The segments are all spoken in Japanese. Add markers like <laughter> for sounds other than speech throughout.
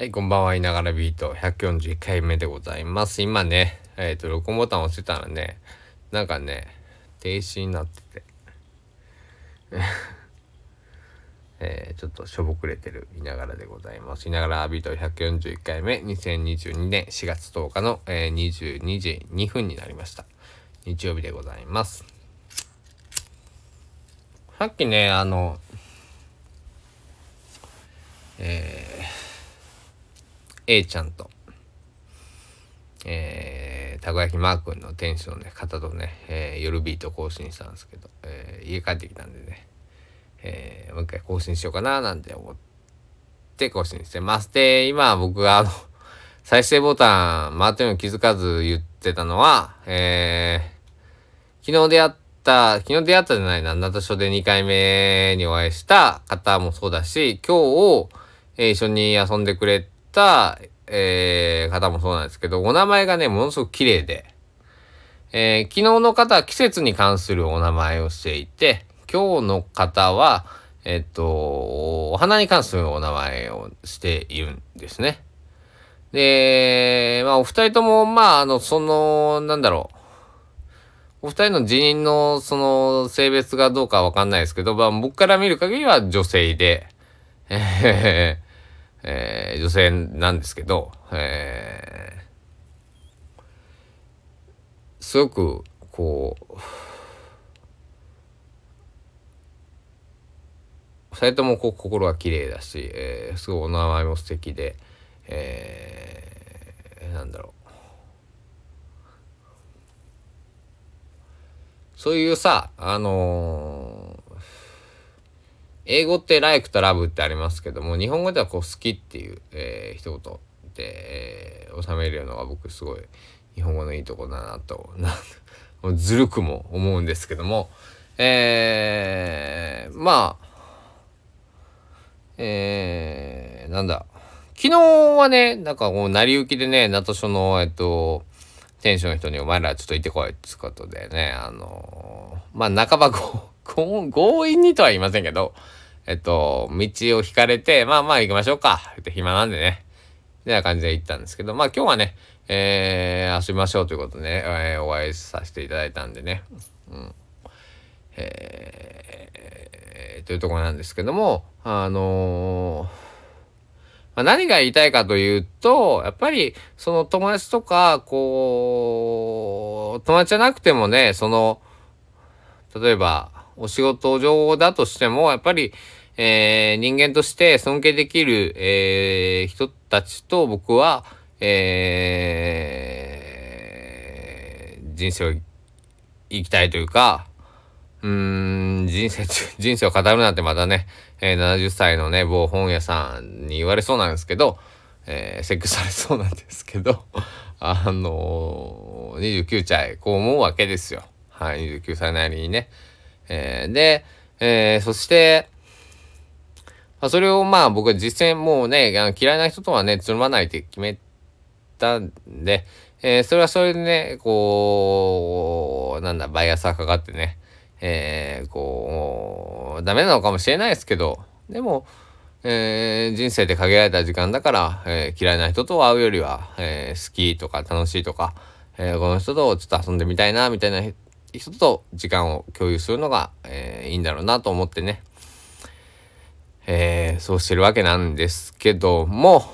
はい、こんばんは。いながらビート141回目でございます。今ね、えっ、ー、と、録音ボタン押してたらね、なんかね、停止になってて、<laughs> えー、ちょっとしょぼくれてるいながらでございます。いながらビート141回目、2022年4月10日の、えー、22時2分になりました。日曜日でございます。さっきね、あの、えー A ちゃんと、えー、たこ焼きマー君の店主の、ね、方とね、えー、夜ビート更新したんですけど、えー、家帰ってきたんでね、えー、もう一回更新しようかななんて思って更新してます。で、今僕があの、<laughs> 再生ボタン回ってるの気づかず言ってたのは、えー、昨日出会った、昨日出会ったじゃないな、ナタショで2回目にお会いした方もそうだし、今日、えー、一緒に遊んでくれた、えー、方もそうなんですけど、お名前がね、ものすごく綺麗で、えー、昨日の方は季節に関するお名前をしていて、今日の方は、えっと、お花に関するお名前をしているんですね。で、まあ、お二人とも、まあ、あの、その、なんだろう。お二人の辞任の、その、性別がどうかわかんないですけど、まあ、僕から見る限りは女性で、えーえー、女性なんですけど、えー、すごくこう二人ともこう心が綺麗だし、えー、すごいお名前も素敵で、えー、なんだろう。そういうさあのー英語ってライクとラブってありますけども、日本語ではこう好きっていう、えー、一言で、えー、収めるのが僕すごい日本語のいいとこだなと、ずるくも思うんですけども、えー、まあ、えー、なんだ、昨日はね、なんかこう、成り行きでね、ナト書の、えっと、店主の人にお前らちょっと行ってこいってことでね、あのまあ、半ばこう強引にとは言いませんけど、えっと、道を引かれて、まあまあ行きましょうか。って暇なんでね。みたいな感じで行ったんですけど、まあ今日はね、えー、遊びましょうということでね、えー、お会いさせていただいたんでね。うん。えー、というところなんですけども、あのー、ま、何が言いたいかというと、やっぱり、その友達とか、こう、友達じゃなくてもね、その、例えば、お仕事上だとしても、やっぱり、えー、人間として尊敬できる、えー、人たちと僕は、えー、人生を生きたいというか、うん、人生、<laughs> 人生を語るなんてまたね、えー、70歳のね、某本屋さんに言われそうなんですけど、えー、セックされそうなんですけど、<laughs> あのー、29歳、こう思うわけですよ。はい、29歳なりにね。えー、で、えー、そして、まあ、それをまあ僕は実践もうね、嫌いな人とはね、つるまないって決めたんで、えー、それはそれでね、こう、なんだ、バイアスがかかってね、えー、こう、ダメなのかもしれないですけど、でも、えー、人生で限られた時間だから、えー、嫌いな人と会うよりは、えー、好きとか楽しいとか、えこの人とちょっと遊んでみたいな、みたいな人と時間を共有するのが、えー、いいんだろうなと思ってね、えー、そうしてるわけなんですけども、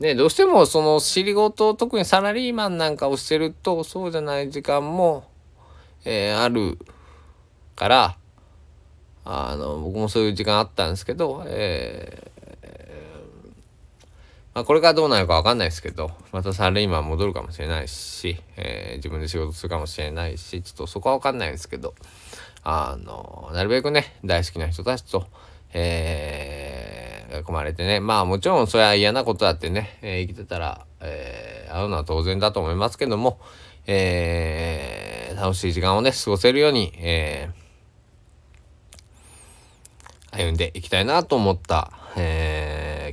ね、どうしてもその仕事特にサラリーマンなんかをしてるとそうじゃない時間も、えー、あるからあの僕もそういう時間あったんですけど、えまあ、これからどうなるかわかんないですけど、またサラリーマン戻るかもしれないし、えー、自分で仕事するかもしれないし、ちょっとそこはわかんないですけど、あの、なるべくね、大好きな人たちと、えー、囲まれてね、まあもちろんそれは嫌なことだってね、えー、生きてたら、えー、会うのは当然だと思いますけども、えー、楽しい時間をね、過ごせるように、えー、歩んでいきたいなと思った、えー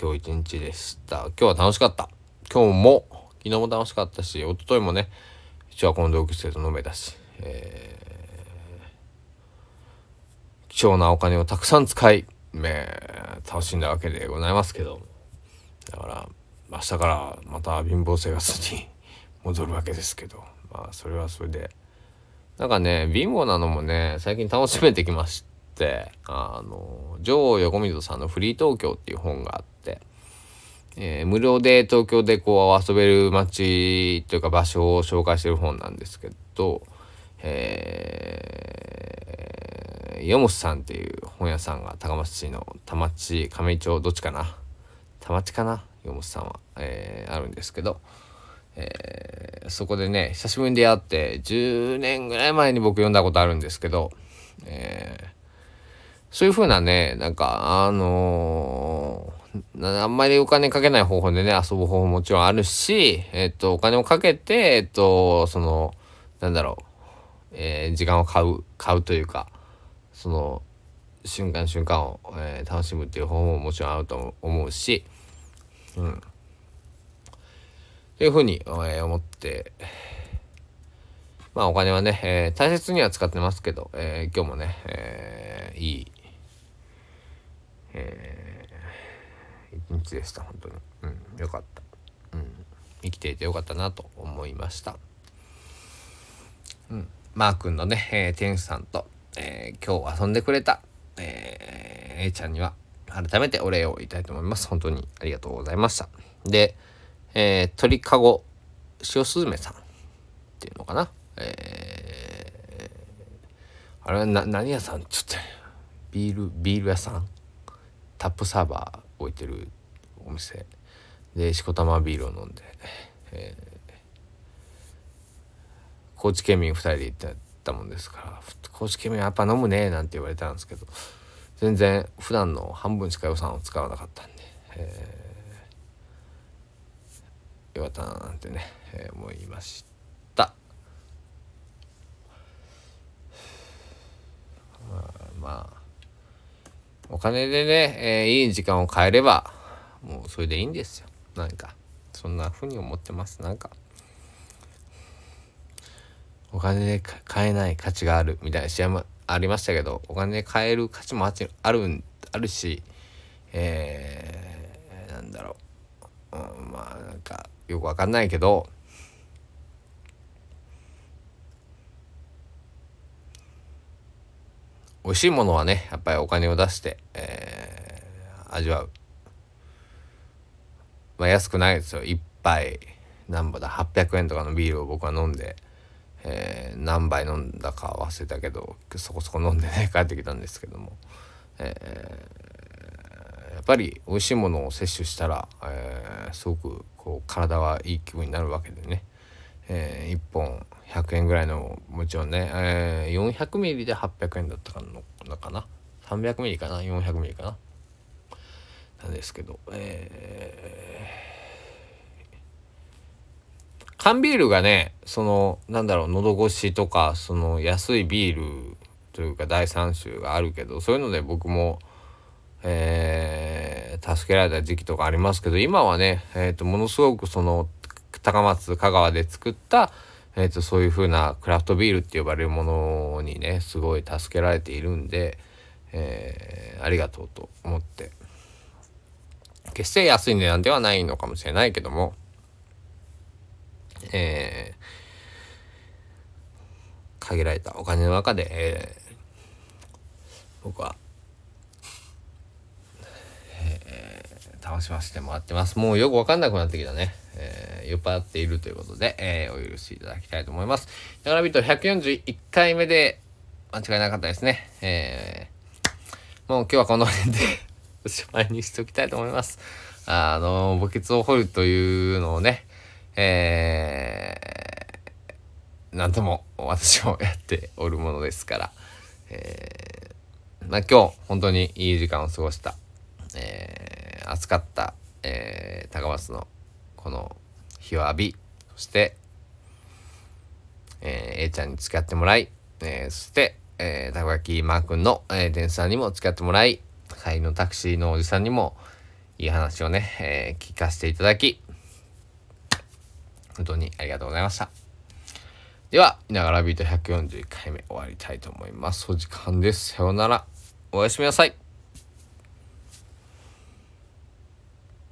今日一日でした。今日は楽しかった。今日も、昨日も楽しかったし、一昨日もね、一応この同級生と飲めたし、えー、貴重なお金をたくさん使い、ね楽しんだわけでございますけどだから明日からまた貧乏生活に <laughs> 戻るわけですけどまあそれはそれでなんかね貧乏なのもね最近楽しめてきましたてあの女王横溝さんの「フリー東京」っていう本があって、えー、無料で東京でこう遊べる街というか場所を紹介してる本なんですけどえー、ヨモスさんっていう本屋さんが高松市の田町亀井町どっちかな？田町かな？ヨモスさんは、えー、あるんですけど、えー、そこでね久しぶりに出会って10年ぐらい前に僕読んだことあるんですけど、えー、そういう風なねなんかあのー、あんまりお金かけない方法でね遊ぶ方法もちろんあるし、えっとお金をかけてえっとそのなんだろうえー、時間を買う買うというかその瞬間瞬間を、えー、楽しむっていう方法ももちろんあると思うし、うん、というふうに、えー、思ってまあお金はね、えー、大切には使ってますけど、えー、今日もね、えー、いい、えー、一日でした本当に、うん、よかった、うん、生きていてよかったなと思いました。うんマー君のね、えー、店主さんと、えー、今日遊んでくれた、えー、A ちゃんには改めてお礼を言いたいと思います。本当にありがとうございました。で、えー、鳥かご塩スズメさんっていうのかな。えー、あれはな何屋さん？ちょっとビールビール屋さん？タップサーバー置いてるお店。でしこたまビールを飲んで、えー高知県民2人で行ってたもんですから高知県民やっぱ飲むねなんて言われたんですけど全然普段の半分しか予算を使わなかったんで、えー、よかったななんてね、えー、思いました、まあ、お金でね、えー、いい時間を変えればもうそれでいいんですよ。なんかそんなふうに思ってます。なんか。お金で買えない価値があるみたいな試合もありましたけどお金で買える価値もあるあるしえー、なんだろう、うん、まあなんかよくわかんないけど美味しいものはねやっぱりお金を出して、えー、味わう。まあ安くないですよ。一杯なんぼだ800円とかのビールを僕は飲んでえー、何杯飲んだか忘れたけどそこそこ飲んでね <laughs> 帰ってきたんですけども、えー、やっぱり美味しいものを摂取したら、え、すごくこう体はいい気分になるわけでね、え1本100円ぐらいのもちろんね、えー、400ミリで800円だったかのかな300ミリかな？400ミリかな？なんですけど、えー缶ビールがねそのなんだろう喉越しとかその安いビールというか第3種があるけどそういうので僕も、えー、助けられた時期とかありますけど今はね、えーと、ものすごくその高松香川で作った、えーと、そういう風なクラフトビールって呼ばれるものにねすごい助けられているんで、えー、ありがとうと思って決して安い値段ではないのかもしれないけどもえー、限られたお金の中で、えー、僕は、えー、楽しませてもらってます。もうよくわかんなくなってきたね。えー、酔っ払っているということで、えー、お許しいただきたいと思います。だからビート141回目で間違いなかったですね。えー、もう今日はこの辺で <laughs> おしまいにしておきたいと思います。あの、墓穴を掘るというのをね、えー、なんとも私もやっておるものですから、えー、まあ今日本当にいい時間を過ごした、えー、暑かった、えー、高松のこの日を浴びそして、えー、A ちゃんに付き合ってもらい、えー、そして、えー、たこ焼きマー君の、えー、電さんにも付き合ってもらい帰りのタクシーのおじさんにもいい話をね、えー、聞かせていただき本当にありがとうございました。では、いながらビート141回目終わりたいと思います。お時間です。さようなら。おやすみなさい。